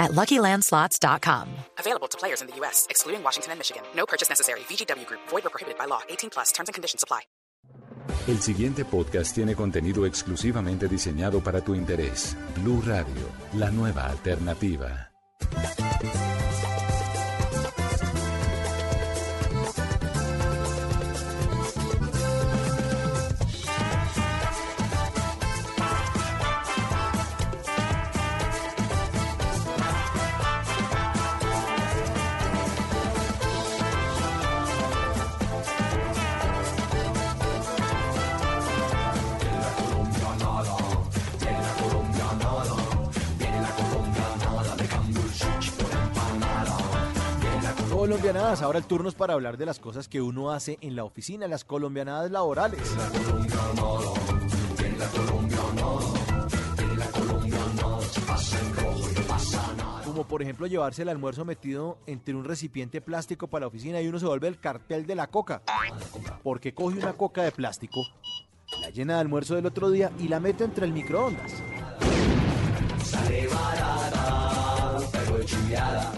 at LuckyLandSlots.com. Available to players in the U.S., excluding Washington and Michigan. No purchase necessary. VGW Group. Void or prohibited by law. 18 plus. Terms and conditions apply. El siguiente podcast tiene contenido exclusivamente diseñado para tu interés. Blue Radio, la nueva alternativa. Colombianadas, ahora el turno es para hablar de las cosas que uno hace en la oficina, las colombianadas laborales. Como por ejemplo llevarse el almuerzo metido entre un recipiente plástico para la oficina y uno se vuelve el cartel de la coca. Porque coge una coca de plástico, la llena de almuerzo del otro día y la mete entre el microondas.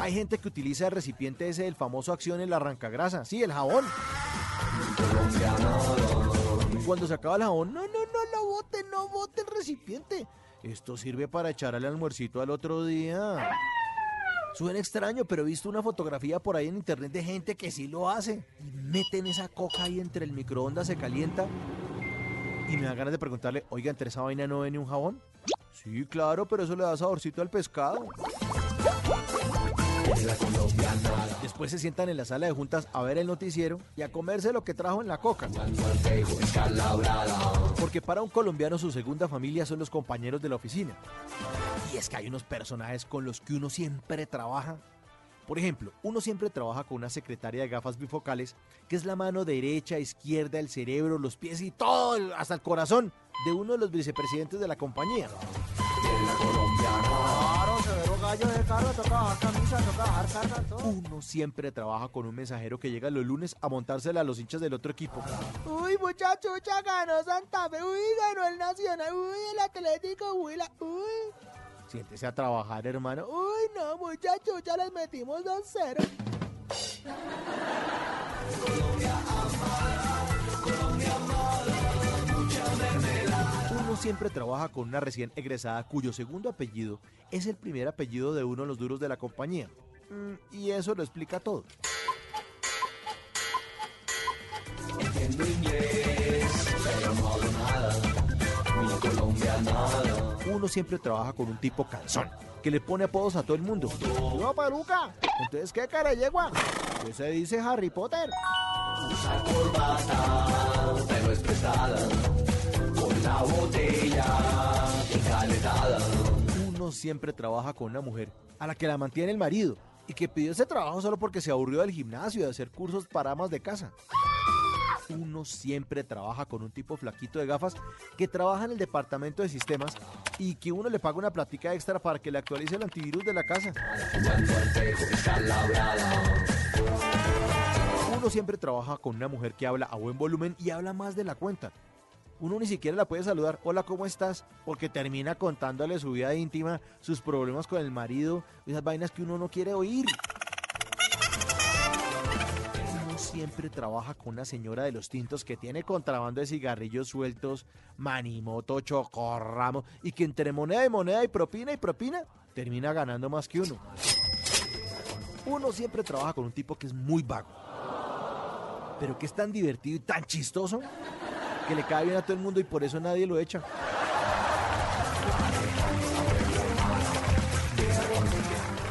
Hay gente que utiliza el recipiente ese del famoso acción el arrancagrasa, sí, el jabón. Cuando se acaba el jabón, no, no, no lo bote, no bote el recipiente. Esto sirve para echar al almuercito al otro día. Suena extraño, pero he visto una fotografía por ahí en internet de gente que sí lo hace. Y meten esa coca ahí entre el microondas, se calienta. Y me da ganas de preguntarle, oiga, ¿entre esa vaina no viene un jabón? Sí, claro, pero eso le da saborcito al pescado. Después se sientan en la sala de juntas a ver el noticiero y a comerse lo que trajo en la coca. Porque para un colombiano su segunda familia son los compañeros de la oficina. Y es que hay unos personajes con los que uno siempre trabaja. Por ejemplo, uno siempre trabaja con una secretaria de gafas bifocales, que es la mano derecha, izquierda, el cerebro, los pies y todo, hasta el corazón de uno de los vicepresidentes de la compañía. Uno siempre trabaja con un mensajero que llega los lunes a montársela a los hinchas del otro equipo. Uy, muchacho, ya ganó Santa Fe, uy, ganó el Nacional, uy, el Atlético, uy, la, uy. Siéntese a trabajar, hermano. Uy, no, muchacho, ya les metimos 2-0. Siempre trabaja con una recién egresada cuyo segundo apellido es el primer apellido de uno de los duros de la compañía. Mm, y eso lo explica todo. Uno siempre trabaja con un tipo calzón, que le pone apodos a todo el mundo. No, peluca. Entonces, ¿qué cara yegua? ¿Qué se dice Harry Potter? Uno siempre trabaja con una mujer a la que la mantiene el marido y que pidió ese trabajo solo porque se aburrió del gimnasio de hacer cursos para amas de casa. Uno siempre trabaja con un tipo flaquito de gafas que trabaja en el departamento de sistemas y que uno le paga una plática extra para que le actualice el antivirus de la casa. Uno siempre trabaja con una mujer que habla a buen volumen y habla más de la cuenta. Uno ni siquiera la puede saludar, hola, ¿cómo estás? Porque termina contándole su vida íntima, sus problemas con el marido, esas vainas que uno no quiere oír. Uno siempre trabaja con una señora de los tintos que tiene contrabando de cigarrillos sueltos, manimoto, chocorramo, y que entre moneda y moneda y propina y propina, termina ganando más que uno. Uno siempre trabaja con un tipo que es muy vago, pero que es tan divertido y tan chistoso que le cae bien a todo el mundo y por eso nadie lo echa.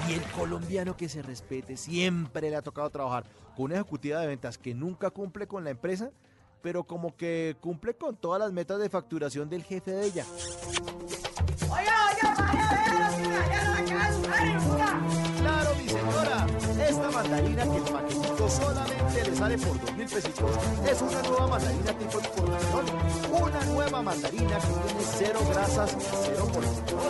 Y el colombiano que se respete siempre le ha tocado trabajar con una ejecutiva de ventas que nunca cumple con la empresa, pero como que cumple con todas las metas de facturación del jefe de ella. Claro, mi señora. Esta mandarina que el paquetito solamente sale por dos mil pesitos. Es una nueva mandarina tipo exportación. Una nueva mandarina que tiene cero grasas, cero colesterol.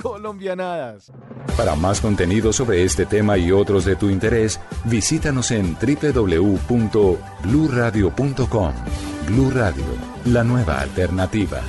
Colombianadas. Para más contenido sobre este tema y otros de tu interés, visítanos en www.bluradio.com. Blu Radio, la nueva alternativa.